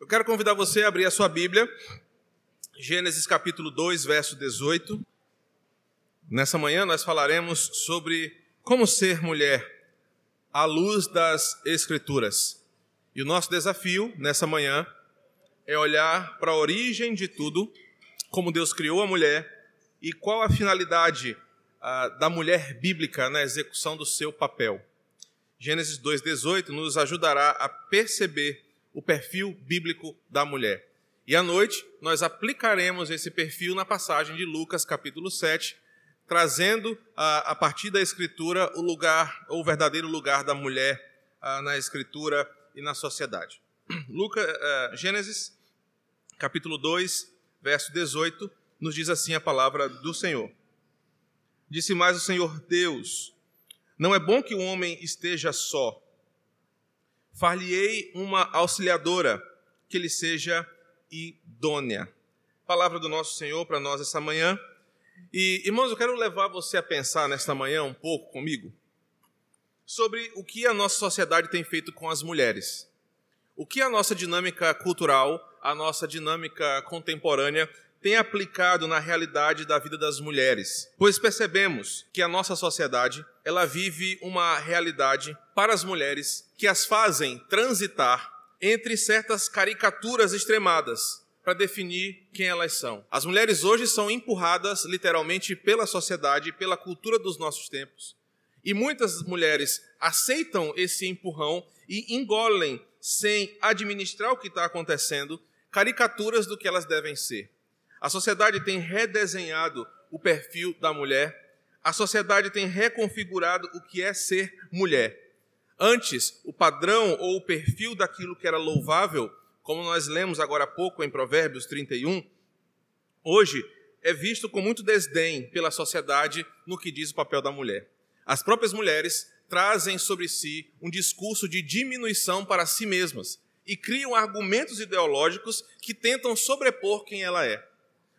Eu quero convidar você a abrir a sua Bíblia, Gênesis capítulo 2, verso 18. Nessa manhã nós falaremos sobre como ser mulher à luz das Escrituras. E o nosso desafio nessa manhã é olhar para a origem de tudo, como Deus criou a mulher e qual a finalidade ah, da mulher bíblica na execução do seu papel. Gênesis 2,18 nos ajudará a perceber o perfil bíblico da mulher. E à noite nós aplicaremos esse perfil na passagem de Lucas, capítulo 7, trazendo a, a partir da Escritura o lugar, o verdadeiro lugar da mulher na Escritura e na sociedade. Lucas, uh, Gênesis, capítulo 2, verso 18, nos diz assim a palavra do Senhor. Disse mais o Senhor Deus: Não é bom que o homem esteja só Far-lhe-ei uma auxiliadora que lhe seja idônea. Palavra do nosso Senhor para nós essa manhã. E, irmãos, eu quero levar você a pensar nesta manhã um pouco comigo sobre o que a nossa sociedade tem feito com as mulheres. O que a nossa dinâmica cultural, a nossa dinâmica contemporânea tem aplicado na realidade da vida das mulheres, pois percebemos que a nossa sociedade ela vive uma realidade para as mulheres que as fazem transitar entre certas caricaturas extremadas para definir quem elas são. As mulheres hoje são empurradas literalmente pela sociedade, pela cultura dos nossos tempos. E muitas mulheres aceitam esse empurrão e engolem, sem administrar o que está acontecendo, caricaturas do que elas devem ser. A sociedade tem redesenhado o perfil da mulher, a sociedade tem reconfigurado o que é ser mulher. Antes, o padrão ou o perfil daquilo que era louvável, como nós lemos agora há pouco em Provérbios 31, hoje é visto com muito desdém pela sociedade no que diz o papel da mulher. As próprias mulheres trazem sobre si um discurso de diminuição para si mesmas e criam argumentos ideológicos que tentam sobrepor quem ela é.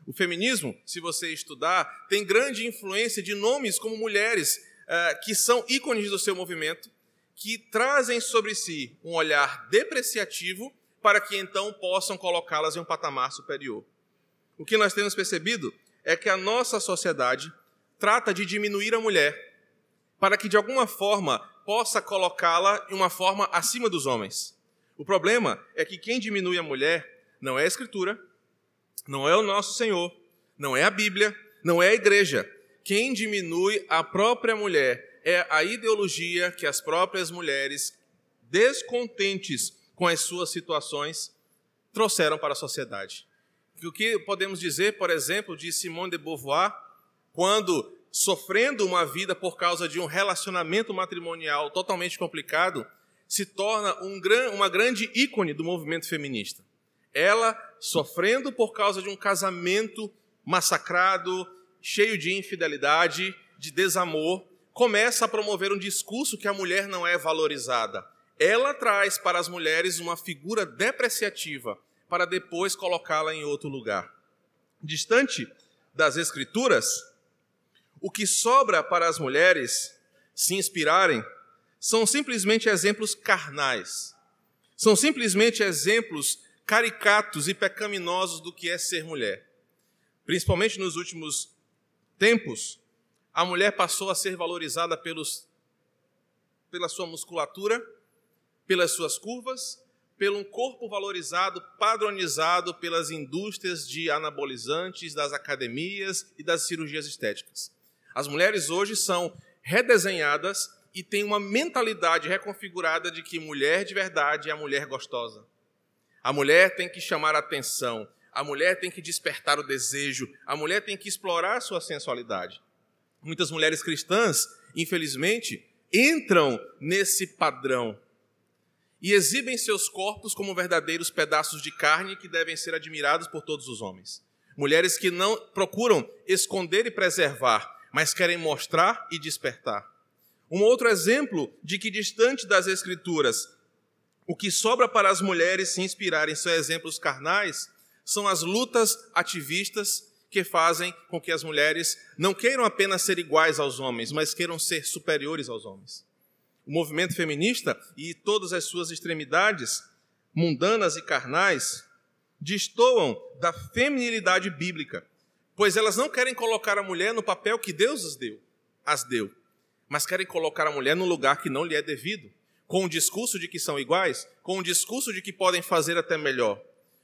O feminismo, se você estudar, tem grande influência de nomes como mulheres uh, que são ícones do seu movimento, que trazem sobre si um olhar depreciativo para que então possam colocá-las em um patamar superior. O que nós temos percebido é que a nossa sociedade trata de diminuir a mulher para que de alguma forma possa colocá-la em uma forma acima dos homens. O problema é que quem diminui a mulher não é a Escritura, não é o nosso Senhor, não é a Bíblia, não é a igreja. Quem diminui a própria mulher é a ideologia que as próprias mulheres, descontentes com as suas situações, trouxeram para a sociedade. O que podemos dizer, por exemplo, de Simone de Beauvoir, quando, sofrendo uma vida por causa de um relacionamento matrimonial totalmente complicado, se torna um, uma grande ícone do movimento feminista. Ela sofrendo por causa de um casamento massacrado, cheio de infidelidade, de desamor, começa a promover um discurso que a mulher não é valorizada. Ela traz para as mulheres uma figura depreciativa para depois colocá-la em outro lugar. Distante das Escrituras, o que sobra para as mulheres se inspirarem são simplesmente exemplos carnais. São simplesmente exemplos caricatos e pecaminosos do que é ser mulher. Principalmente nos últimos tempos, a mulher passou a ser valorizada pelos, pela sua musculatura, pelas suas curvas, pelo um corpo valorizado, padronizado pelas indústrias de anabolizantes, das academias e das cirurgias estéticas. As mulheres hoje são redesenhadas e têm uma mentalidade reconfigurada de que mulher de verdade é a mulher gostosa. A mulher tem que chamar a atenção, a mulher tem que despertar o desejo, a mulher tem que explorar a sua sensualidade. Muitas mulheres cristãs, infelizmente, entram nesse padrão e exibem seus corpos como verdadeiros pedaços de carne que devem ser admirados por todos os homens. Mulheres que não procuram esconder e preservar, mas querem mostrar e despertar. Um outro exemplo de que, distante das Escrituras, o que sobra para as mulheres se inspirarem em seus exemplos carnais são as lutas ativistas que fazem com que as mulheres não queiram apenas ser iguais aos homens, mas queiram ser superiores aos homens. O movimento feminista e todas as suas extremidades mundanas e carnais, destoam da feminilidade bíblica, pois elas não querem colocar a mulher no papel que Deus as deu, as deu, mas querem colocar a mulher no lugar que não lhe é devido, com o discurso de que são iguais, com o discurso de que podem fazer até melhor.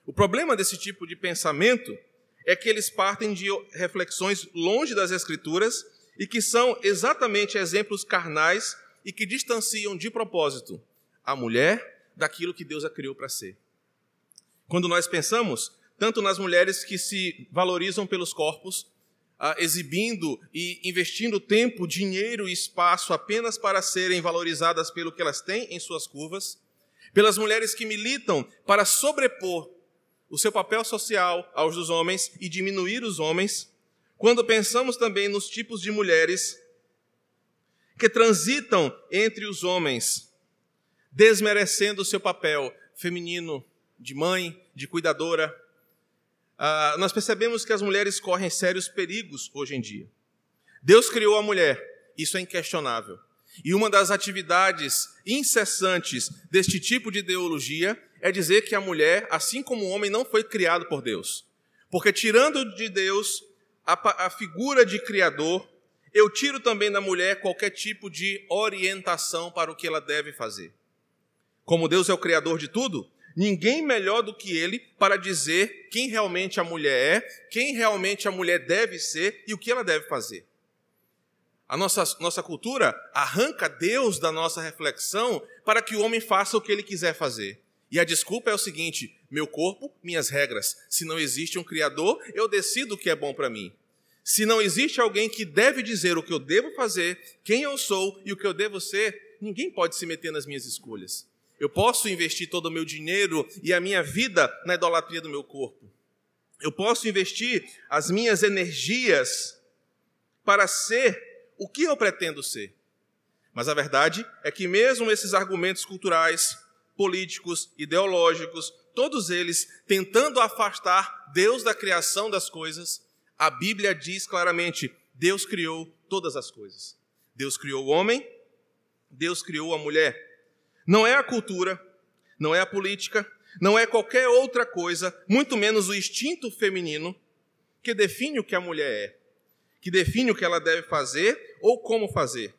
O problema desse tipo de pensamento é que eles partem de reflexões longe das Escrituras e que são exatamente exemplos carnais e que distanciam de propósito a mulher daquilo que Deus a criou para ser. Quando nós pensamos tanto nas mulheres que se valorizam pelos corpos, ah, exibindo e investindo tempo, dinheiro e espaço apenas para serem valorizadas pelo que elas têm em suas curvas, pelas mulheres que militam para sobrepor o seu papel social aos dos homens e diminuir os homens, quando pensamos também nos tipos de mulheres que transitam entre os homens, desmerecendo o seu papel feminino de mãe, de cuidadora, uh, nós percebemos que as mulheres correm sérios perigos hoje em dia. Deus criou a mulher, isso é inquestionável. E uma das atividades incessantes deste tipo de ideologia é dizer que a mulher, assim como o homem, não foi criado por Deus. Porque tirando de Deus a, a figura de criador, eu tiro também da mulher qualquer tipo de orientação para o que ela deve fazer. Como Deus é o criador de tudo, ninguém melhor do que ele para dizer quem realmente a mulher é, quem realmente a mulher deve ser e o que ela deve fazer. A nossa, nossa cultura arranca Deus da nossa reflexão para que o homem faça o que ele quiser fazer. E a desculpa é o seguinte: meu corpo, minhas regras. Se não existe um Criador, eu decido o que é bom para mim. Se não existe alguém que deve dizer o que eu devo fazer, quem eu sou e o que eu devo ser, ninguém pode se meter nas minhas escolhas. Eu posso investir todo o meu dinheiro e a minha vida na idolatria do meu corpo. Eu posso investir as minhas energias para ser o que eu pretendo ser. Mas a verdade é que, mesmo esses argumentos culturais, políticos, ideológicos, todos eles tentando afastar Deus da criação das coisas, a Bíblia diz claramente: Deus criou todas as coisas. Deus criou o homem, Deus criou a mulher. Não é a cultura, não é a política, não é qualquer outra coisa, muito menos o instinto feminino, que define o que a mulher é, que define o que ela deve fazer ou como fazer.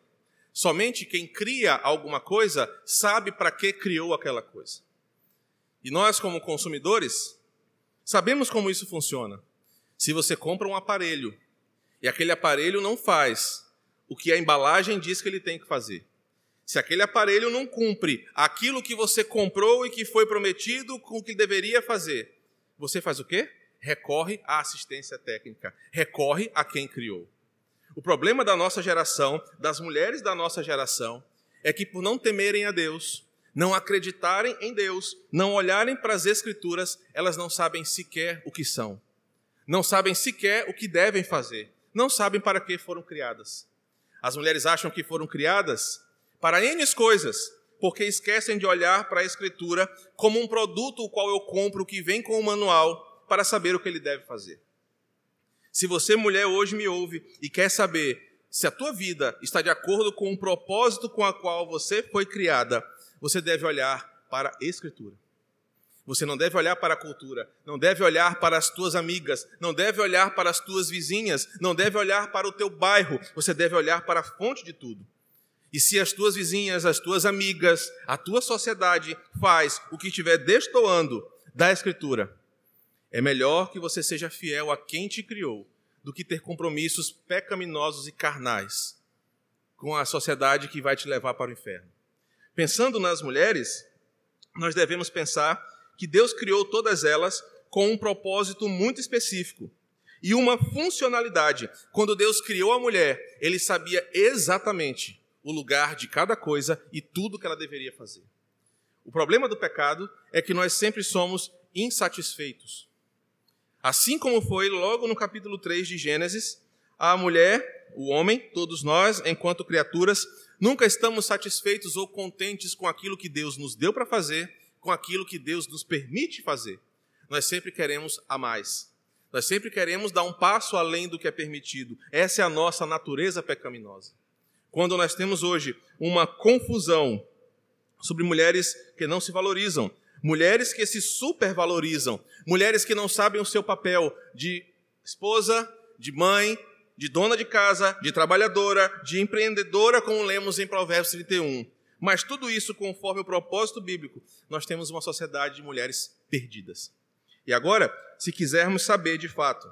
Somente quem cria alguma coisa sabe para que criou aquela coisa. E nós, como consumidores, sabemos como isso funciona. Se você compra um aparelho e aquele aparelho não faz o que a embalagem diz que ele tem que fazer, se aquele aparelho não cumpre aquilo que você comprou e que foi prometido com o que deveria fazer, você faz o quê? Recorre à assistência técnica, recorre a quem criou. O problema da nossa geração, das mulheres da nossa geração, é que por não temerem a Deus, não acreditarem em Deus, não olharem para as Escrituras, elas não sabem sequer o que são. Não sabem sequer o que devem fazer. Não sabem para que foram criadas. As mulheres acham que foram criadas para N coisas, porque esquecem de olhar para a Escritura como um produto o qual eu compro que vem com o manual para saber o que ele deve fazer. Se você, mulher, hoje me ouve e quer saber se a tua vida está de acordo com o propósito com a qual você foi criada, você deve olhar para a Escritura. Você não deve olhar para a cultura, não deve olhar para as tuas amigas, não deve olhar para as tuas vizinhas, não deve olhar para o teu bairro, você deve olhar para a fonte de tudo. E se as tuas vizinhas, as tuas amigas, a tua sociedade faz o que estiver destoando da Escritura, é melhor que você seja fiel a quem te criou do que ter compromissos pecaminosos e carnais com a sociedade que vai te levar para o inferno. Pensando nas mulheres, nós devemos pensar que Deus criou todas elas com um propósito muito específico e uma funcionalidade. Quando Deus criou a mulher, ele sabia exatamente o lugar de cada coisa e tudo que ela deveria fazer. O problema do pecado é que nós sempre somos insatisfeitos. Assim como foi logo no capítulo 3 de Gênesis, a mulher, o homem, todos nós, enquanto criaturas, nunca estamos satisfeitos ou contentes com aquilo que Deus nos deu para fazer, com aquilo que Deus nos permite fazer. Nós sempre queremos a mais. Nós sempre queremos dar um passo além do que é permitido. Essa é a nossa natureza pecaminosa. Quando nós temos hoje uma confusão sobre mulheres que não se valorizam, mulheres que se supervalorizam, mulheres que não sabem o seu papel de esposa, de mãe, de dona de casa, de trabalhadora, de empreendedora, como lemos em Provérbios 31. Mas tudo isso conforme o propósito bíblico, nós temos uma sociedade de mulheres perdidas. E agora, se quisermos saber de fato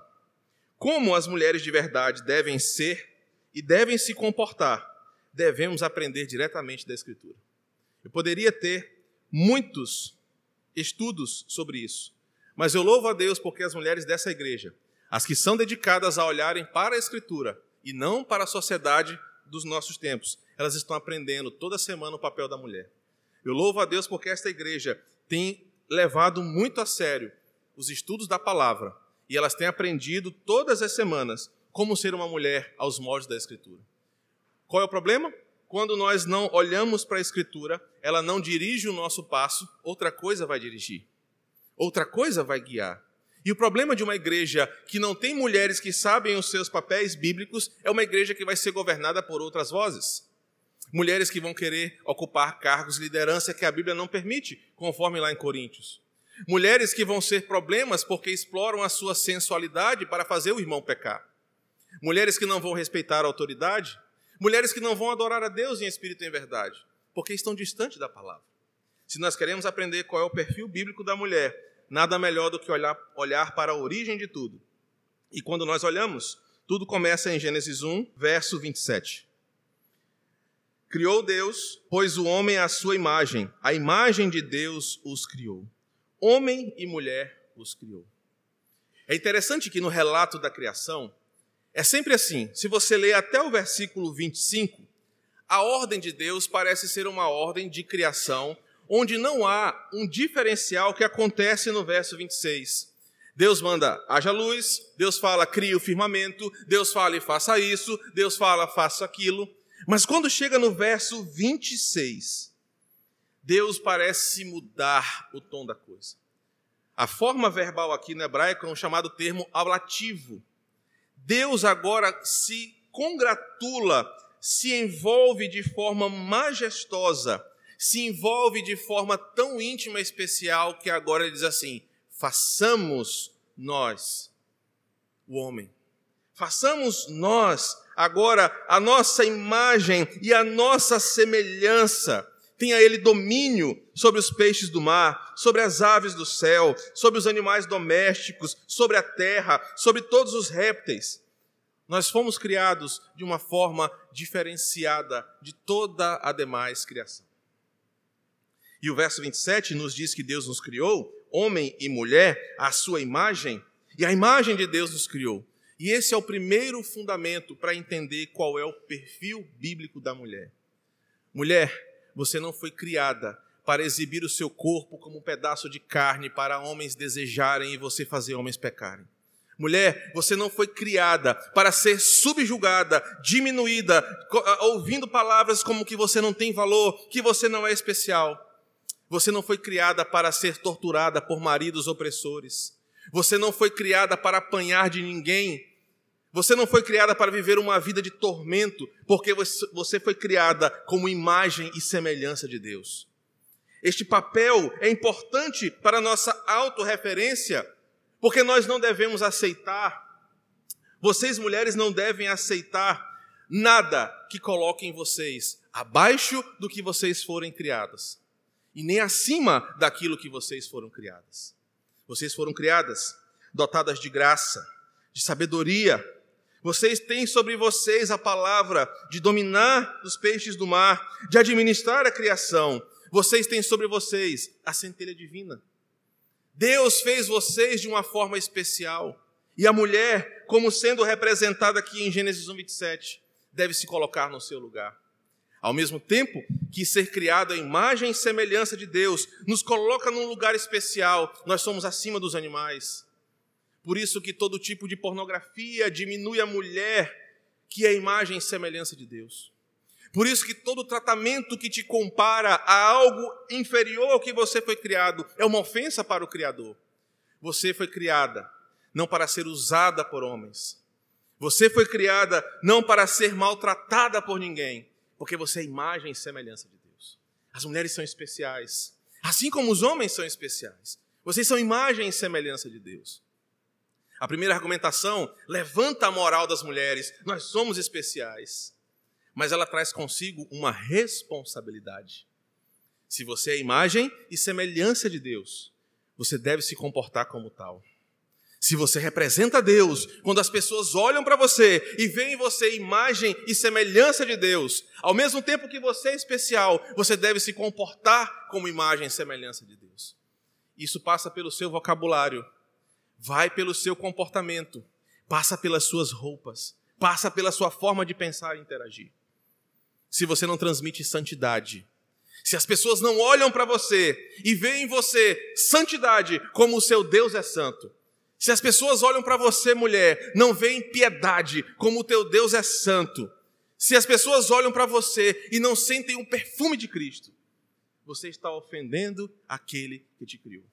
como as mulheres de verdade devem ser e devem se comportar, devemos aprender diretamente da Escritura. Eu poderia ter muitos estudos sobre isso, mas eu louvo a Deus porque as mulheres dessa igreja, as que são dedicadas a olharem para a Escritura e não para a sociedade dos nossos tempos, elas estão aprendendo toda semana o papel da mulher. Eu louvo a Deus porque esta igreja tem levado muito a sério os estudos da palavra e elas têm aprendido todas as semanas como ser uma mulher aos moldes da Escritura. Qual é o problema? Quando nós não olhamos para a Escritura, ela não dirige o nosso passo, outra coisa vai dirigir, outra coisa vai guiar. E o problema de uma igreja que não tem mulheres que sabem os seus papéis bíblicos é uma igreja que vai ser governada por outras vozes. Mulheres que vão querer ocupar cargos de liderança que a Bíblia não permite, conforme lá em Coríntios. Mulheres que vão ser problemas porque exploram a sua sensualidade para fazer o irmão pecar. Mulheres que não vão respeitar a autoridade. Mulheres que não vão adorar a Deus em espírito e em verdade, porque estão distantes da palavra. Se nós queremos aprender qual é o perfil bíblico da mulher, nada melhor do que olhar, olhar para a origem de tudo. E quando nós olhamos, tudo começa em Gênesis 1, verso 27. Criou Deus, pois o homem a sua imagem, a imagem de Deus os criou. Homem e mulher os criou. É interessante que no relato da criação, é sempre assim. Se você ler até o versículo 25, a ordem de Deus parece ser uma ordem de criação, onde não há um diferencial que acontece no verso 26. Deus manda, haja luz, Deus fala, cria o firmamento, Deus fala e faça isso, Deus fala, faça aquilo. Mas quando chega no verso 26, Deus parece mudar o tom da coisa. A forma verbal aqui no hebraico é um chamado termo ablativo. Deus agora se congratula, se envolve de forma majestosa, se envolve de forma tão íntima e especial que agora ele diz assim: façamos nós o homem. Façamos nós agora a nossa imagem e a nossa semelhança tenha ele domínio sobre os peixes do mar, sobre as aves do céu, sobre os animais domésticos, sobre a terra, sobre todos os répteis. Nós fomos criados de uma forma diferenciada de toda a demais criação. E o verso 27 nos diz que Deus nos criou, homem e mulher, à sua imagem, e a imagem de Deus nos criou. E esse é o primeiro fundamento para entender qual é o perfil bíblico da mulher. Mulher, você não foi criada para exibir o seu corpo como um pedaço de carne para homens desejarem e você fazer homens pecarem. Mulher, você não foi criada para ser subjugada, diminuída, ouvindo palavras como que você não tem valor, que você não é especial. Você não foi criada para ser torturada por maridos opressores. Você não foi criada para apanhar de ninguém, você não foi criada para viver uma vida de tormento, porque você foi criada como imagem e semelhança de Deus. Este papel é importante para a nossa autorreferência, porque nós não devemos aceitar, vocês mulheres não devem aceitar nada que coloquem vocês abaixo do que vocês forem criadas, e nem acima daquilo que vocês foram criadas. Vocês foram criadas dotadas de graça, de sabedoria, vocês têm sobre vocês a palavra de dominar os peixes do mar, de administrar a criação. Vocês têm sobre vocês a centelha divina. Deus fez vocês de uma forma especial. E a mulher, como sendo representada aqui em Gênesis 1, 27, deve se colocar no seu lugar. Ao mesmo tempo que ser criado à imagem e semelhança de Deus nos coloca num lugar especial, nós somos acima dos animais. Por isso que todo tipo de pornografia diminui a mulher, que é a imagem e semelhança de Deus. Por isso que todo tratamento que te compara a algo inferior ao que você foi criado é uma ofensa para o Criador. Você foi criada não para ser usada por homens. Você foi criada não para ser maltratada por ninguém, porque você é imagem e semelhança de Deus. As mulheres são especiais. Assim como os homens são especiais. Vocês são imagem e semelhança de Deus. A primeira argumentação levanta a moral das mulheres. Nós somos especiais. Mas ela traz consigo uma responsabilidade. Se você é imagem e semelhança de Deus, você deve se comportar como tal. Se você representa Deus, quando as pessoas olham para você e veem em você imagem e semelhança de Deus, ao mesmo tempo que você é especial, você deve se comportar como imagem e semelhança de Deus. Isso passa pelo seu vocabulário, vai pelo seu comportamento, passa pelas suas roupas, passa pela sua forma de pensar e interagir. Se você não transmite santidade, se as pessoas não olham para você e veem em você santidade como o seu Deus é santo, se as pessoas olham para você, mulher, não veem piedade, como o teu Deus é santo. Se as pessoas olham para você e não sentem o um perfume de Cristo, você está ofendendo aquele que te criou.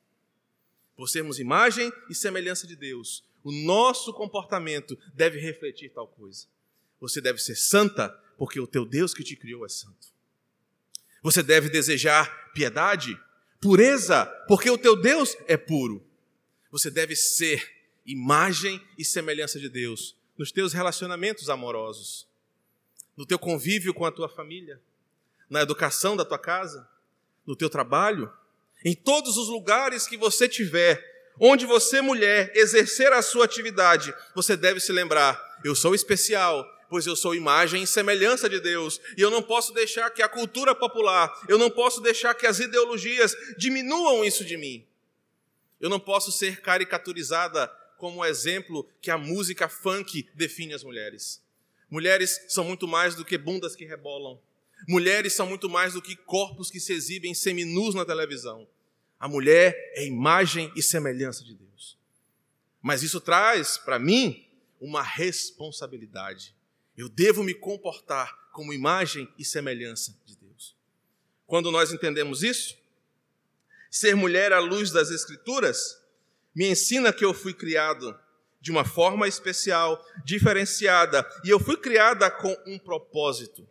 Por sermos imagem e semelhança de Deus, o nosso comportamento deve refletir tal coisa. Você deve ser santa, porque o teu Deus que te criou é santo. Você deve desejar piedade, pureza, porque o teu Deus é puro. Você deve ser imagem e semelhança de Deus nos teus relacionamentos amorosos, no teu convívio com a tua família, na educação da tua casa, no teu trabalho, em todos os lugares que você tiver, onde você, mulher, exercer a sua atividade, você deve se lembrar: eu sou especial, pois eu sou imagem e semelhança de Deus, e eu não posso deixar que a cultura popular, eu não posso deixar que as ideologias diminuam isso de mim. Eu não posso ser caricaturizada como exemplo que a música funk define as mulheres. Mulheres são muito mais do que bundas que rebolam. Mulheres são muito mais do que corpos que se exibem seminus na televisão. A mulher é imagem e semelhança de Deus. Mas isso traz para mim uma responsabilidade. Eu devo me comportar como imagem e semelhança de Deus. Quando nós entendemos isso, ser mulher à luz das Escrituras me ensina que eu fui criado de uma forma especial, diferenciada, e eu fui criada com um propósito.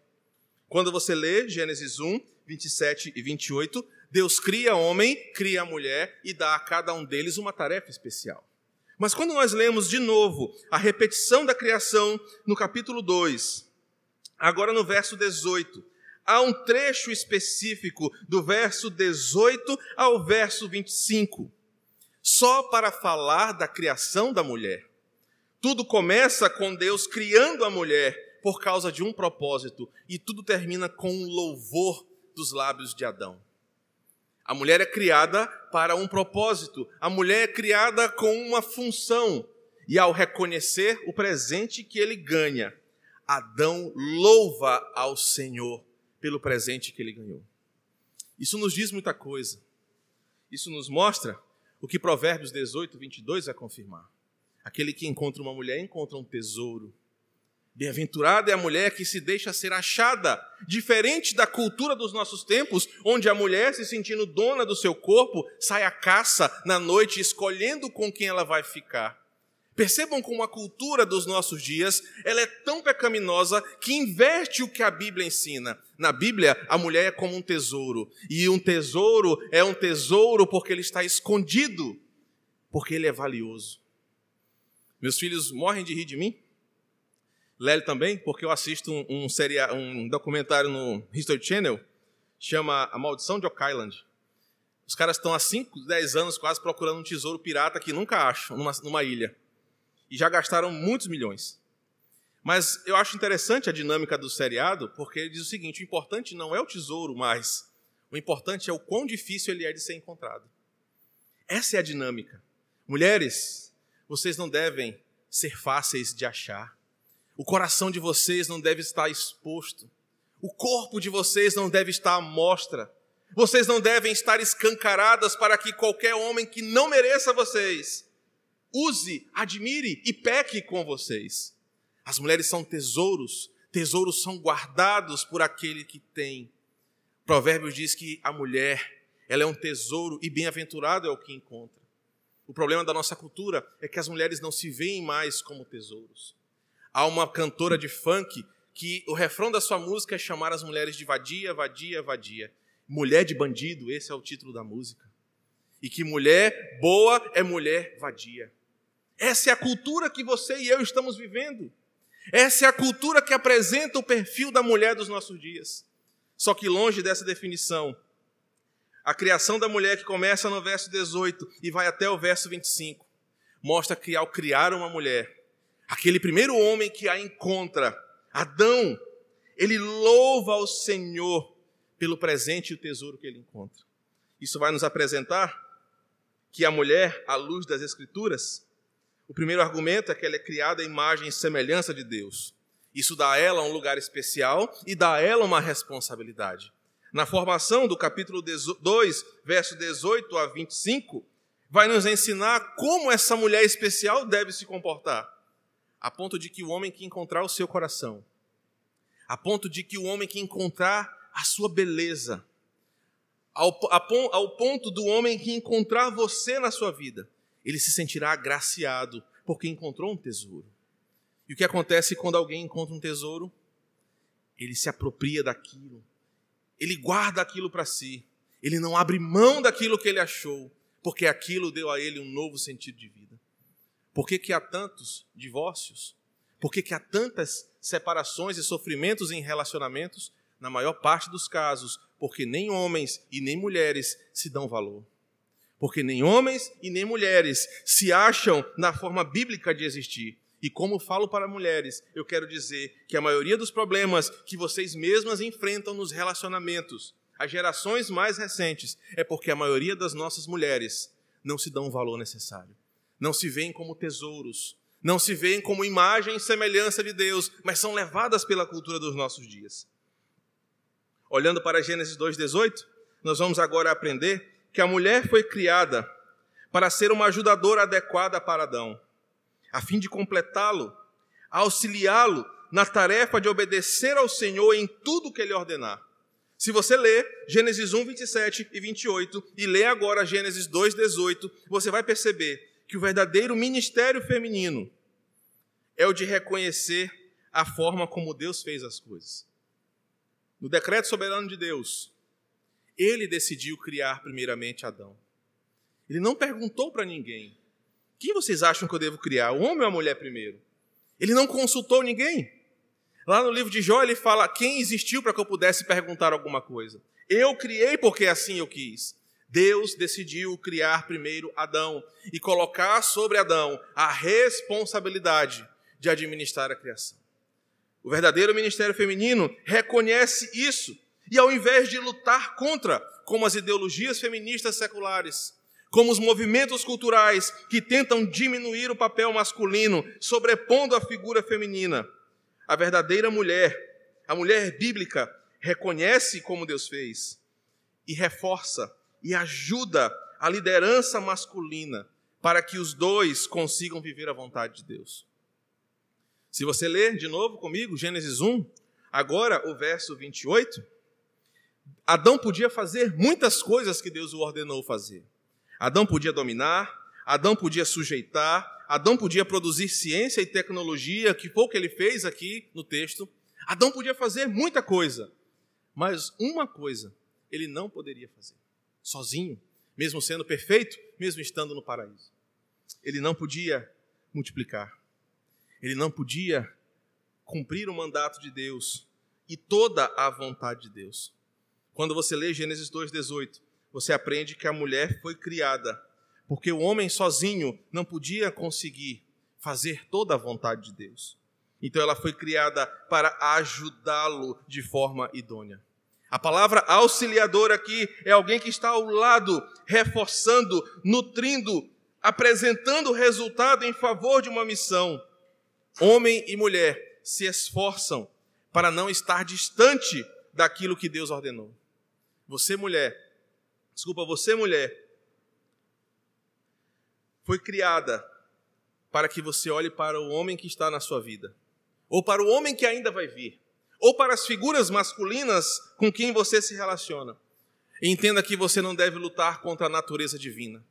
Quando você lê Gênesis 1, 27 e 28, Deus cria homem, cria mulher e dá a cada um deles uma tarefa especial. Mas quando nós lemos de novo a repetição da criação no capítulo 2, agora no verso 18, há um trecho específico do verso 18 ao verso 25, só para falar da criação da mulher. Tudo começa com Deus criando a mulher por causa de um propósito, e tudo termina com um louvor dos lábios de Adão. A mulher é criada para um propósito, a mulher é criada com uma função, e ao reconhecer o presente que ele ganha, Adão louva ao Senhor pelo presente que ele ganhou. Isso nos diz muita coisa. Isso nos mostra o que Provérbios 18, 22 vai confirmar. Aquele que encontra uma mulher encontra um tesouro. Bem-aventurada é a mulher que se deixa ser achada, diferente da cultura dos nossos tempos, onde a mulher, se sentindo dona do seu corpo, sai à caça na noite, escolhendo com quem ela vai ficar. Percebam como a cultura dos nossos dias ela é tão pecaminosa que inverte o que a Bíblia ensina. Na Bíblia, a mulher é como um tesouro. E um tesouro é um tesouro porque ele está escondido, porque ele é valioso. Meus filhos morrem de rir de mim. Lely também, porque eu assisto um, um, seria, um documentário no History Channel, chama A Maldição de Oak Island. Os caras estão há 5, 10 anos quase procurando um tesouro pirata que nunca acham numa, numa ilha e já gastaram muitos milhões. Mas eu acho interessante a dinâmica do seriado, porque ele diz o seguinte: o importante não é o tesouro mais, o importante é o quão difícil ele é de ser encontrado. Essa é a dinâmica. Mulheres, vocês não devem ser fáceis de achar. O coração de vocês não deve estar exposto. O corpo de vocês não deve estar à mostra. Vocês não devem estar escancaradas para que qualquer homem que não mereça vocês use, admire e peque com vocês. As mulheres são tesouros, tesouros são guardados por aquele que tem. Provérbios diz que a mulher, ela é um tesouro e bem-aventurado é o que encontra. O problema da nossa cultura é que as mulheres não se veem mais como tesouros. Há uma cantora de funk que o refrão da sua música é chamar as mulheres de vadia, vadia, vadia. Mulher de bandido, esse é o título da música. E que mulher boa é mulher vadia. Essa é a cultura que você e eu estamos vivendo. Essa é a cultura que apresenta o perfil da mulher dos nossos dias. Só que longe dessa definição, a criação da mulher, que começa no verso 18 e vai até o verso 25, mostra que ao criar uma mulher, aquele primeiro homem que a encontra, Adão, ele louva ao Senhor pelo presente e o tesouro que ele encontra. Isso vai nos apresentar que a mulher, à luz das Escrituras, o primeiro argumento é que ela é criada à imagem e semelhança de Deus. Isso dá a ela um lugar especial e dá a ela uma responsabilidade na formação do capítulo 2, verso 18 a 25, vai nos ensinar como essa mulher especial deve se comportar, a ponto de que o homem que encontrar o seu coração, a ponto de que o homem que encontrar a sua beleza, ao, ao ponto do homem que encontrar você na sua vida, ele se sentirá agraciado porque encontrou um tesouro. E o que acontece quando alguém encontra um tesouro? Ele se apropria daquilo, ele guarda aquilo para si. Ele não abre mão daquilo que ele achou, porque aquilo deu a ele um novo sentido de vida. Por que, que há tantos divórcios? Por que, que há tantas separações e sofrimentos em relacionamentos? Na maior parte dos casos, porque nem homens e nem mulheres se dão valor. Porque nem homens e nem mulheres se acham na forma bíblica de existir. E como falo para mulheres, eu quero dizer que a maioria dos problemas que vocês mesmas enfrentam nos relacionamentos, as gerações mais recentes, é porque a maioria das nossas mulheres não se dão o valor necessário. Não se veem como tesouros, não se veem como imagem e semelhança de Deus, mas são levadas pela cultura dos nossos dias. Olhando para Gênesis 2:18, nós vamos agora aprender que a mulher foi criada para ser uma ajudadora adequada para Adão a fim de completá-lo, auxiliá-lo na tarefa de obedecer ao Senhor em tudo que ele ordenar. Se você ler Gênesis 1, 27 e 28 e ler agora Gênesis 2, 18, você vai perceber que o verdadeiro ministério feminino é o de reconhecer a forma como Deus fez as coisas. No decreto soberano de Deus, ele decidiu criar primeiramente Adão. Ele não perguntou para ninguém. Quem vocês acham que eu devo criar, o homem ou a mulher primeiro? Ele não consultou ninguém. Lá no livro de Jó ele fala: quem existiu para que eu pudesse perguntar alguma coisa? Eu criei porque assim eu quis. Deus decidiu criar primeiro Adão e colocar sobre Adão a responsabilidade de administrar a criação. O verdadeiro ministério feminino reconhece isso e, ao invés de lutar contra, como as ideologias feministas seculares, como os movimentos culturais que tentam diminuir o papel masculino, sobrepondo a figura feminina. A verdadeira mulher, a mulher bíblica, reconhece como Deus fez e reforça e ajuda a liderança masculina para que os dois consigam viver a vontade de Deus. Se você ler de novo comigo Gênesis 1, agora o verso 28, Adão podia fazer muitas coisas que Deus o ordenou fazer. Adão podia dominar, Adão podia sujeitar, Adão podia produzir ciência e tecnologia, que foi o que ele fez aqui no texto. Adão podia fazer muita coisa, mas uma coisa ele não poderia fazer, sozinho, mesmo sendo perfeito, mesmo estando no paraíso. Ele não podia multiplicar, ele não podia cumprir o mandato de Deus e toda a vontade de Deus. Quando você lê Gênesis 2,18, você aprende que a mulher foi criada porque o homem sozinho não podia conseguir fazer toda a vontade de Deus. Então ela foi criada para ajudá-lo de forma idônea. A palavra auxiliador aqui é alguém que está ao lado, reforçando, nutrindo, apresentando resultado em favor de uma missão. Homem e mulher se esforçam para não estar distante daquilo que Deus ordenou. Você, mulher, desculpa, você mulher, foi criada para que você olhe para o homem que está na sua vida, ou para o homem que ainda vai vir, ou para as figuras masculinas com quem você se relaciona. Entenda que você não deve lutar contra a natureza divina.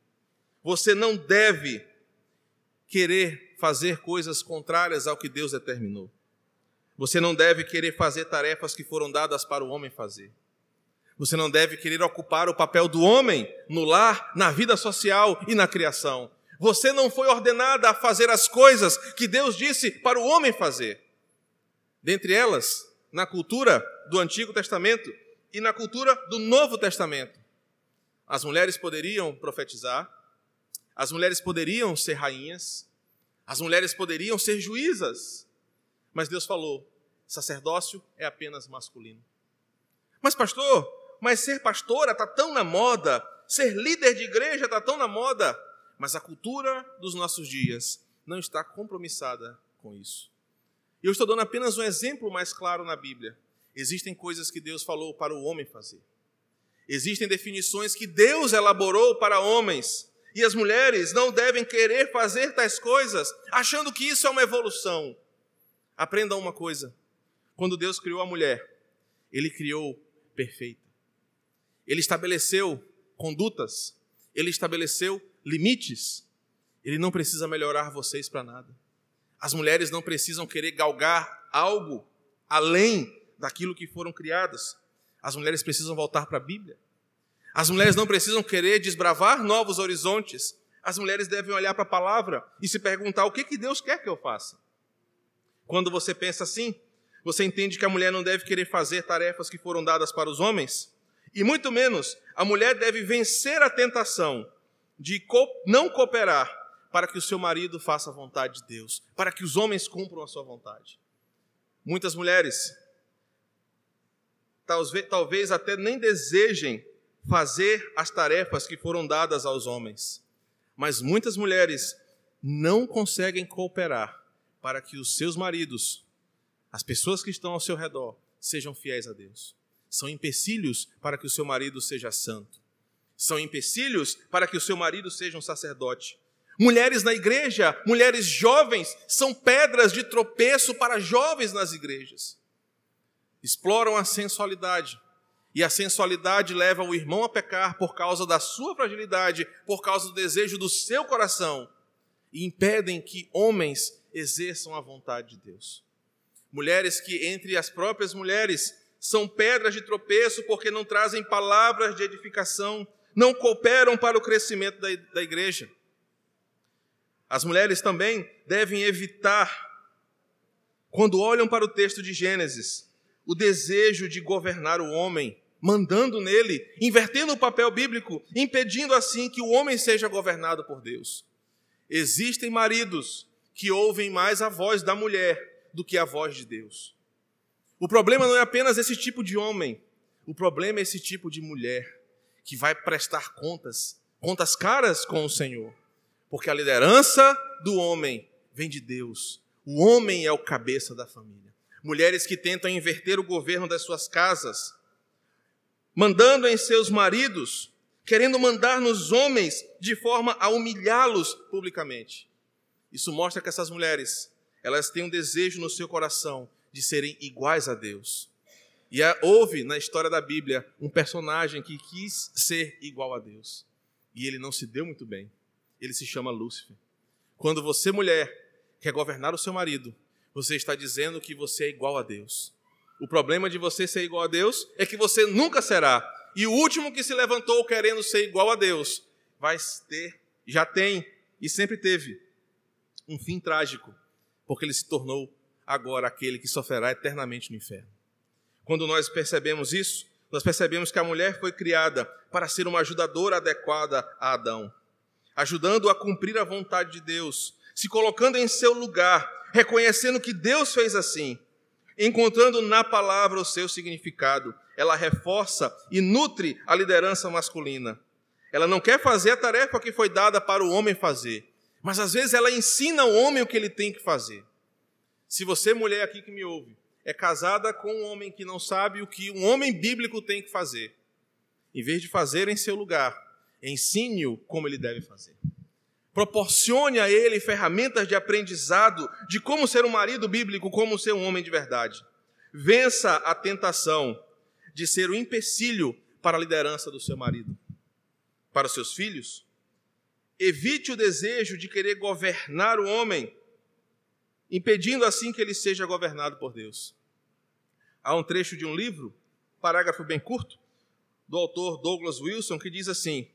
Você não deve querer fazer coisas contrárias ao que Deus determinou. Você não deve querer fazer tarefas que foram dadas para o homem fazer. Você não deve querer ocupar o papel do homem no lar, na vida social e na criação. Você não foi ordenada a fazer as coisas que Deus disse para o homem fazer. Dentre elas, na cultura do Antigo Testamento e na cultura do Novo Testamento, as mulheres poderiam profetizar, as mulheres poderiam ser rainhas, as mulheres poderiam ser juízas, mas Deus falou: sacerdócio é apenas masculino. Mas, pastor, mas ser pastora está tão na moda, ser líder de igreja está tão na moda, mas a cultura dos nossos dias não está compromissada com isso. E eu estou dando apenas um exemplo mais claro na Bíblia. Existem coisas que Deus falou para o homem fazer. Existem definições que Deus elaborou para homens. E as mulheres não devem querer fazer tais coisas, achando que isso é uma evolução. Aprenda uma coisa: quando Deus criou a mulher, Ele criou perfeita. Ele estabeleceu condutas, ele estabeleceu limites. Ele não precisa melhorar vocês para nada. As mulheres não precisam querer galgar algo além daquilo que foram criadas. As mulheres precisam voltar para a Bíblia. As mulheres não precisam querer desbravar novos horizontes. As mulheres devem olhar para a palavra e se perguntar o que, que Deus quer que eu faça. Quando você pensa assim, você entende que a mulher não deve querer fazer tarefas que foram dadas para os homens? E muito menos, a mulher deve vencer a tentação de não cooperar para que o seu marido faça a vontade de Deus, para que os homens cumpram a sua vontade. Muitas mulheres talvez até nem desejem fazer as tarefas que foram dadas aos homens, mas muitas mulheres não conseguem cooperar para que os seus maridos, as pessoas que estão ao seu redor, sejam fiéis a Deus são empecilhos para que o seu marido seja santo. São empecilhos para que o seu marido seja um sacerdote. Mulheres na igreja, mulheres jovens, são pedras de tropeço para jovens nas igrejas. Exploram a sensualidade. E a sensualidade leva o irmão a pecar por causa da sua fragilidade, por causa do desejo do seu coração. E impedem que homens exerçam a vontade de Deus. Mulheres que, entre as próprias mulheres, são pedras de tropeço porque não trazem palavras de edificação, não cooperam para o crescimento da, da igreja. As mulheres também devem evitar, quando olham para o texto de Gênesis, o desejo de governar o homem, mandando nele, invertendo o papel bíblico, impedindo assim que o homem seja governado por Deus. Existem maridos que ouvem mais a voz da mulher do que a voz de Deus. O problema não é apenas esse tipo de homem, o problema é esse tipo de mulher que vai prestar contas, contas caras com o Senhor. Porque a liderança do homem vem de Deus. O homem é o cabeça da família. Mulheres que tentam inverter o governo das suas casas, mandando em seus maridos, querendo mandar nos homens de forma a humilhá-los publicamente. Isso mostra que essas mulheres, elas têm um desejo no seu coração de serem iguais a Deus. E houve na história da Bíblia um personagem que quis ser igual a Deus. E ele não se deu muito bem. Ele se chama Lúcifer. Quando você, mulher, quer governar o seu marido, você está dizendo que você é igual a Deus. O problema de você ser igual a Deus é que você nunca será. E o último que se levantou querendo ser igual a Deus vai ter, já tem e sempre teve um fim trágico, porque ele se tornou agora aquele que sofrerá eternamente no inferno. Quando nós percebemos isso, nós percebemos que a mulher foi criada para ser uma ajudadora adequada a Adão, ajudando-o a cumprir a vontade de Deus, se colocando em seu lugar, reconhecendo que Deus fez assim, encontrando na palavra o seu significado. Ela reforça e nutre a liderança masculina. Ela não quer fazer a tarefa que foi dada para o homem fazer, mas às vezes ela ensina ao homem o que ele tem que fazer. Se você, mulher aqui que me ouve, é casada com um homem que não sabe o que um homem bíblico tem que fazer, em vez de fazer em seu lugar, ensine-o como ele deve fazer. Proporcione a ele ferramentas de aprendizado de como ser um marido bíblico, como ser um homem de verdade. Vença a tentação de ser o um empecilho para a liderança do seu marido. Para os seus filhos, evite o desejo de querer governar o homem impedindo assim que ele seja governado por Deus. Há um trecho de um livro, parágrafo bem curto, do autor Douglas Wilson que diz assim: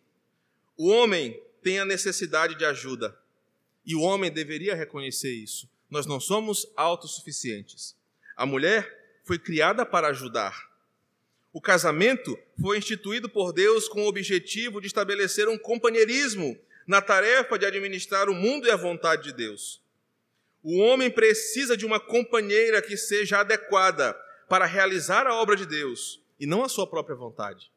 O homem tem a necessidade de ajuda e o homem deveria reconhecer isso. Nós não somos autossuficientes. A mulher foi criada para ajudar. O casamento foi instituído por Deus com o objetivo de estabelecer um companheirismo na tarefa de administrar o mundo e a vontade de Deus. O homem precisa de uma companheira que seja adequada para realizar a obra de Deus e não a sua própria vontade.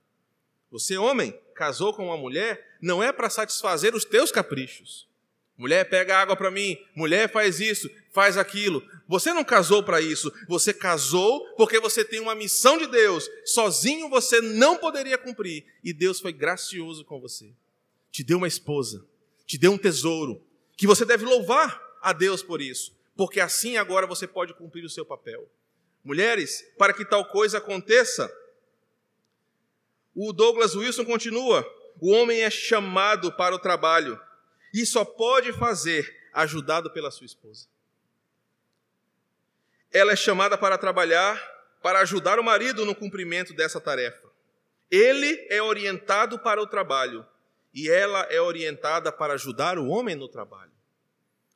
Você, homem, casou com uma mulher, não é para satisfazer os teus caprichos. Mulher pega água para mim, mulher faz isso, faz aquilo. Você não casou para isso, você casou porque você tem uma missão de Deus. Sozinho você não poderia cumprir. E Deus foi gracioso com você. Te deu uma esposa, te deu um tesouro, que você deve louvar a Deus por isso, porque assim agora você pode cumprir o seu papel. Mulheres, para que tal coisa aconteça, o Douglas Wilson continua: o homem é chamado para o trabalho e só pode fazer ajudado pela sua esposa. Ela é chamada para trabalhar, para ajudar o marido no cumprimento dessa tarefa. Ele é orientado para o trabalho e ela é orientada para ajudar o homem no trabalho.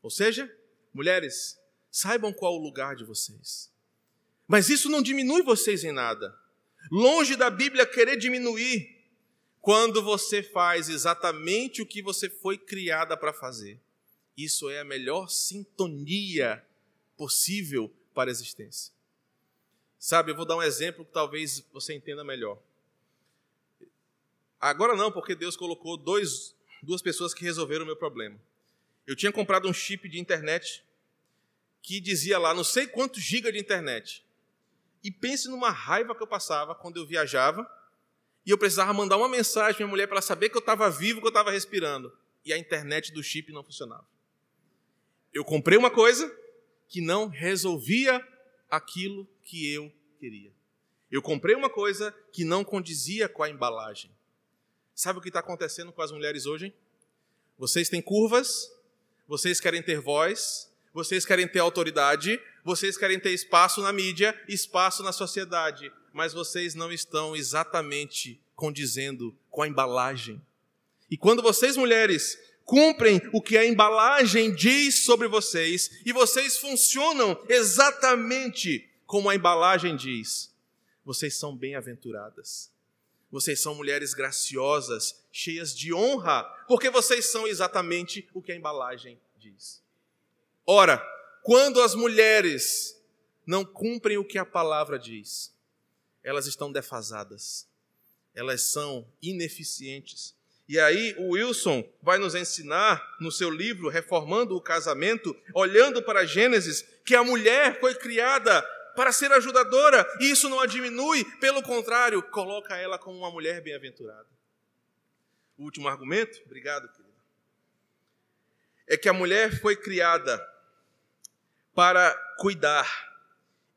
Ou seja, mulheres, saibam qual o lugar de vocês. Mas isso não diminui vocês em nada. Longe da Bíblia querer diminuir quando você faz exatamente o que você foi criada para fazer. Isso é a melhor sintonia possível para a existência. Sabe, eu vou dar um exemplo que talvez você entenda melhor. Agora não, porque Deus colocou dois, duas pessoas que resolveram o meu problema. Eu tinha comprado um chip de internet que dizia lá não sei quantos gigas de internet. E pense numa raiva que eu passava quando eu viajava e eu precisava mandar uma mensagem para minha mulher para ela saber que eu estava vivo, que eu estava respirando. E a internet do chip não funcionava. Eu comprei uma coisa que não resolvia aquilo que eu queria. Eu comprei uma coisa que não condizia com a embalagem. Sabe o que está acontecendo com as mulheres hoje? Vocês têm curvas, vocês querem ter voz, vocês querem ter autoridade, vocês querem ter espaço na mídia, espaço na sociedade, mas vocês não estão exatamente condizendo com a embalagem. E quando vocês, mulheres, cumprem o que a embalagem diz sobre vocês e vocês funcionam exatamente como a embalagem diz, vocês são bem-aventuradas. Vocês são mulheres graciosas, cheias de honra, porque vocês são exatamente o que a embalagem diz. Ora, quando as mulheres não cumprem o que a palavra diz, elas estão defasadas, elas são ineficientes. E aí o Wilson vai nos ensinar no seu livro Reformando o Casamento, olhando para Gênesis, que a mulher foi criada para ser ajudadora, e isso não a diminui, pelo contrário, coloca ela como uma mulher bem-aventurada. O último argumento, obrigado, querido, é que a mulher foi criada para cuidar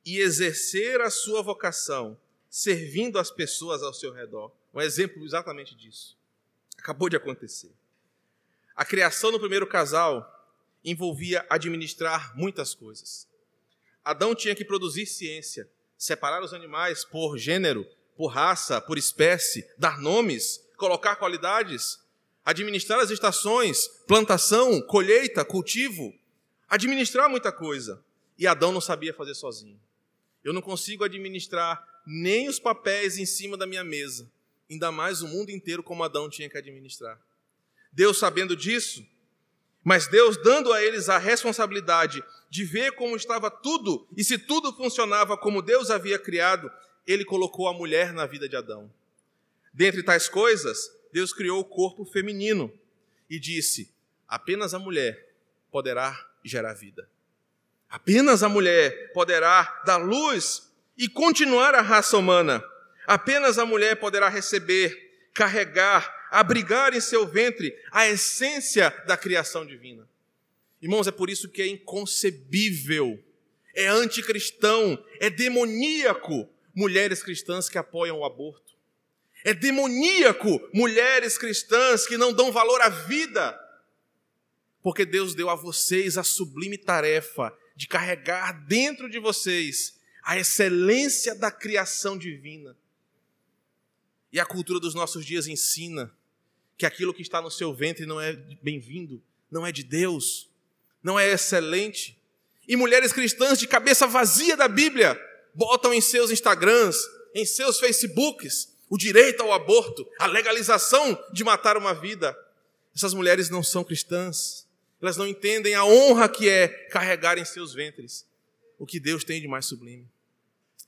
e exercer a sua vocação, servindo as pessoas ao seu redor. Um exemplo exatamente disso. Acabou de acontecer. A criação do primeiro casal envolvia administrar muitas coisas. Adão tinha que produzir ciência, separar os animais por gênero, por raça, por espécie, dar nomes, colocar qualidades, administrar as estações, plantação, colheita, cultivo, administrar muita coisa. E Adão não sabia fazer sozinho. Eu não consigo administrar nem os papéis em cima da minha mesa, ainda mais o mundo inteiro como Adão tinha que administrar. Deus, sabendo disso, mas Deus dando a eles a responsabilidade de ver como estava tudo e se tudo funcionava como Deus havia criado, ele colocou a mulher na vida de Adão. Dentre tais coisas, Deus criou o corpo feminino e disse: apenas a mulher poderá gerar vida. Apenas a mulher poderá dar luz e continuar a raça humana. Apenas a mulher poderá receber, carregar, abrigar em seu ventre a essência da criação divina. Irmãos, é por isso que é inconcebível, é anticristão, é demoníaco mulheres cristãs que apoiam o aborto. É demoníaco mulheres cristãs que não dão valor à vida. Porque Deus deu a vocês a sublime tarefa de carregar dentro de vocês a excelência da criação divina. E a cultura dos nossos dias ensina que aquilo que está no seu ventre não é bem-vindo, não é de Deus, não é excelente. E mulheres cristãs de cabeça vazia da Bíblia botam em seus Instagrams, em seus Facebooks, o direito ao aborto, a legalização de matar uma vida. Essas mulheres não são cristãs. Elas não entendem a honra que é carregar em seus ventres o que Deus tem de mais sublime.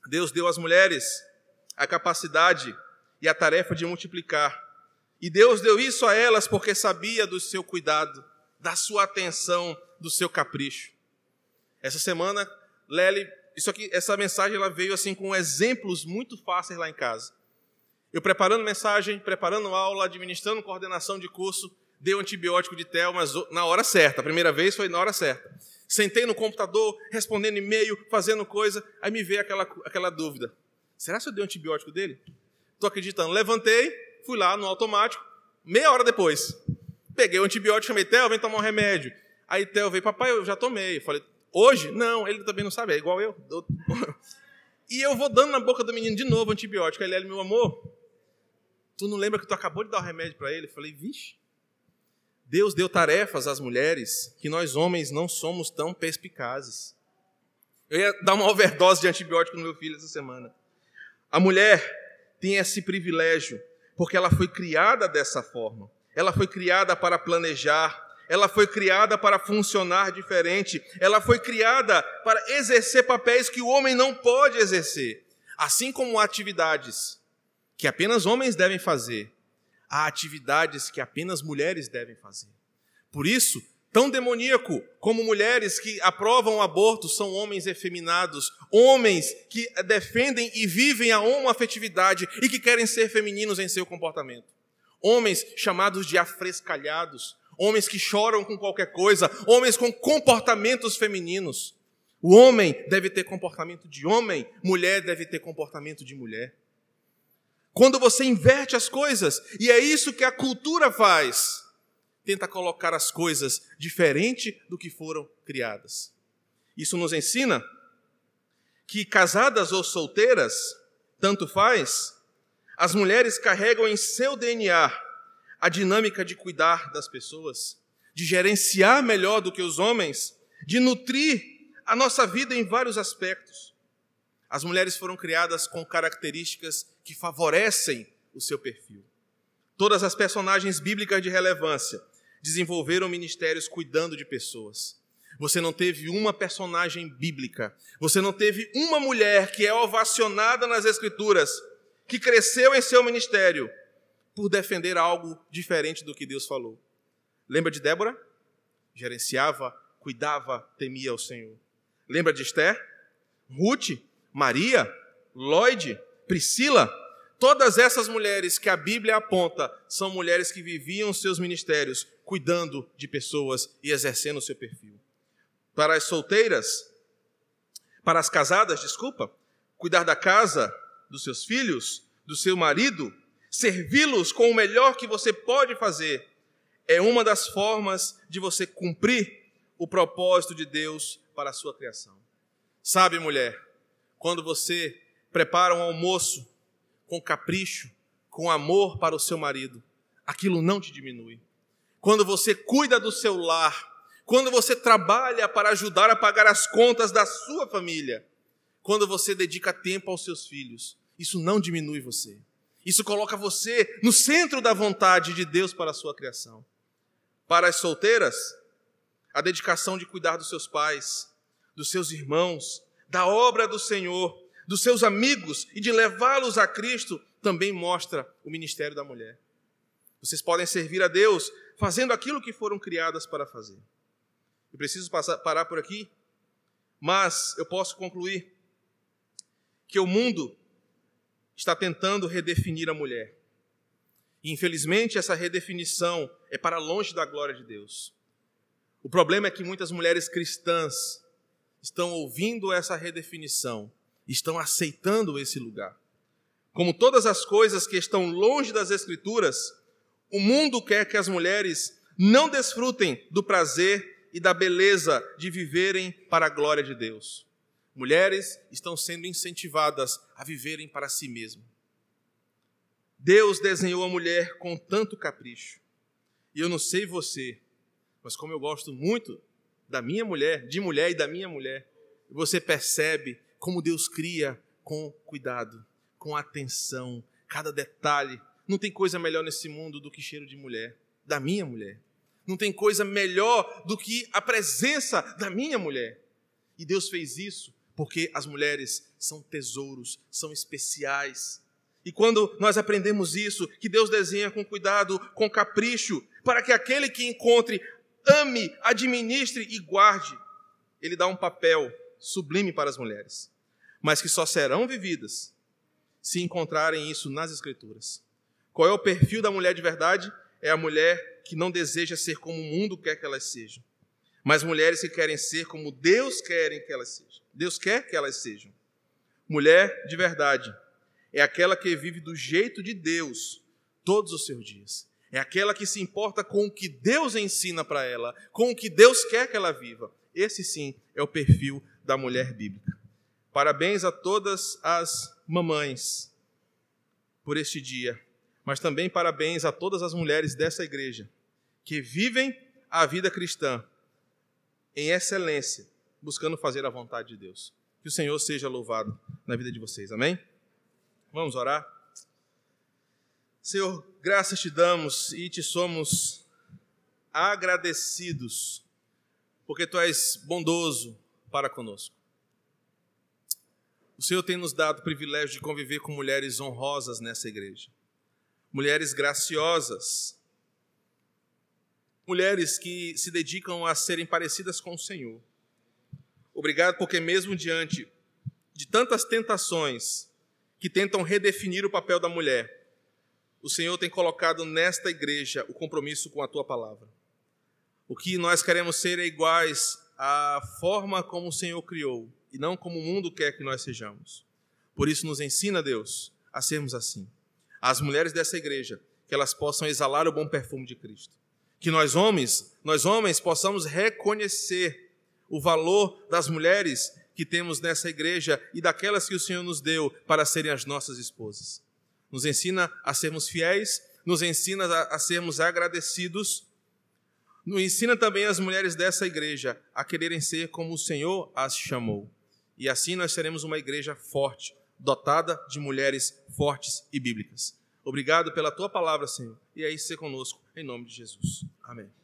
Deus deu às mulheres a capacidade e a tarefa de multiplicar. E Deus deu isso a elas porque sabia do seu cuidado, da sua atenção, do seu capricho. Essa semana, Lely, isso aqui, essa mensagem ela veio assim com exemplos muito fáceis lá em casa. Eu preparando mensagem, preparando aula, administrando coordenação de curso, dei um antibiótico de tel, mas na hora certa. A primeira vez foi na hora certa. Sentei no computador, respondendo e-mail, fazendo coisa, aí me veio aquela, aquela dúvida. Será que eu dei antibiótico dele? Estou acreditando. Levantei, fui lá no automático, meia hora depois. Peguei o antibiótico, chamei Theo, vem tomar um remédio. Aí Theo veio, papai, eu já tomei. Eu falei, hoje? Não, ele também não sabe, é igual eu. E eu vou dando na boca do menino de novo antibiótico. Aí ele, meu amor, tu não lembra que tu acabou de dar o remédio para ele? Eu falei, vixe. Deus deu tarefas às mulheres que nós homens não somos tão perspicazes. Eu ia dar uma overdose de antibiótico no meu filho essa semana. A mulher tem esse privilégio porque ela foi criada dessa forma. Ela foi criada para planejar, ela foi criada para funcionar diferente, ela foi criada para exercer papéis que o homem não pode exercer, assim como atividades que apenas homens devem fazer, há atividades que apenas mulheres devem fazer. Por isso, tão demoníaco como mulheres que aprovam o aborto são homens efeminados, homens que defendem e vivem a homoafetividade e que querem ser femininos em seu comportamento. Homens chamados de afrescalhados, homens que choram com qualquer coisa, homens com comportamentos femininos. O homem deve ter comportamento de homem, mulher deve ter comportamento de mulher. Quando você inverte as coisas, e é isso que a cultura faz, tenta colocar as coisas diferente do que foram criadas. Isso nos ensina que casadas ou solteiras, tanto faz, as mulheres carregam em seu DNA a dinâmica de cuidar das pessoas, de gerenciar melhor do que os homens, de nutrir a nossa vida em vários aspectos. As mulheres foram criadas com características que favorecem o seu perfil. Todas as personagens bíblicas de relevância desenvolveram ministérios cuidando de pessoas. Você não teve uma personagem bíblica, você não teve uma mulher que é ovacionada nas Escrituras, que cresceu em seu ministério por defender algo diferente do que Deus falou. Lembra de Débora? Gerenciava, cuidava, temia o Senhor. Lembra de Esther? Ruth? Maria? Lloyd? Priscila? Todas essas mulheres que a Bíblia aponta são mulheres que viviam seus ministérios cuidando de pessoas e exercendo o seu perfil. Para as solteiras, para as casadas, desculpa, cuidar da casa, dos seus filhos, do seu marido, servi-los com o melhor que você pode fazer, é uma das formas de você cumprir o propósito de Deus para a sua criação. Sabe, mulher, quando você prepara um almoço com capricho, com amor para o seu marido, aquilo não te diminui. Quando você cuida do seu lar, quando você trabalha para ajudar a pagar as contas da sua família, quando você dedica tempo aos seus filhos, isso não diminui você. Isso coloca você no centro da vontade de Deus para a sua criação. Para as solteiras, a dedicação de cuidar dos seus pais, dos seus irmãos, da obra do Senhor, dos seus amigos e de levá-los a Cristo também mostra o ministério da mulher. Vocês podem servir a Deus fazendo aquilo que foram criadas para fazer. Eu preciso passar, parar por aqui, mas eu posso concluir que o mundo está tentando redefinir a mulher. E, infelizmente, essa redefinição é para longe da glória de Deus. O problema é que muitas mulheres cristãs estão ouvindo essa redefinição, estão aceitando esse lugar. Como todas as coisas que estão longe das Escrituras, o mundo quer que as mulheres não desfrutem do prazer e da beleza de viverem para a glória de Deus. Mulheres estão sendo incentivadas a viverem para si mesmas. Deus desenhou a mulher com tanto capricho. E eu não sei você, mas como eu gosto muito da minha mulher, de mulher e da minha mulher, você percebe como Deus cria com cuidado, com atenção, cada detalhe. Não tem coisa melhor nesse mundo do que cheiro de mulher, da minha mulher. Não tem coisa melhor do que a presença da minha mulher. E Deus fez isso porque as mulheres são tesouros, são especiais. E quando nós aprendemos isso, que Deus desenha com cuidado, com capricho, para que aquele que encontre, ame, administre e guarde, ele dá um papel sublime para as mulheres, mas que só serão vividas se encontrarem isso nas Escrituras. Qual é o perfil da mulher de verdade? É a mulher que não deseja ser como o mundo quer que elas sejam, mas mulheres que querem ser como Deus quer que elas sejam. Deus quer que elas sejam. Mulher de verdade é aquela que vive do jeito de Deus todos os seus dias. É aquela que se importa com o que Deus ensina para ela, com o que Deus quer que ela viva. Esse sim é o perfil da mulher bíblica. Parabéns a todas as mamães por este dia, mas também parabéns a todas as mulheres dessa igreja que vivem a vida cristã em excelência, buscando fazer a vontade de Deus. Que o Senhor seja louvado na vida de vocês. Amém? Vamos orar? Senhor, graças te damos e te somos agradecidos, porque tu és bondoso para conosco. O Senhor tem nos dado o privilégio de conviver com mulheres honrosas nessa igreja, mulheres graciosas, mulheres que se dedicam a serem parecidas com o Senhor. Obrigado, porque mesmo diante de tantas tentações, que tentam redefinir o papel da mulher, o Senhor tem colocado nesta igreja o compromisso com a tua palavra. O que nós queremos ser é iguais à forma como o Senhor criou e não como o mundo quer que nós sejamos. Por isso, nos ensina, Deus, a sermos assim. As mulheres dessa igreja, que elas possam exalar o bom perfume de Cristo. Que nós homens, nós homens possamos reconhecer o valor das mulheres que temos nessa igreja e daquelas que o Senhor nos deu para serem as nossas esposas. Nos ensina a sermos fiéis, nos ensina a, a sermos agradecidos, nos ensina também as mulheres dessa igreja a quererem ser como o Senhor as chamou. E assim nós seremos uma igreja forte, dotada de mulheres fortes e bíblicas. Obrigado pela tua palavra, Senhor, e aí ser conosco, em nome de Jesus. Amém.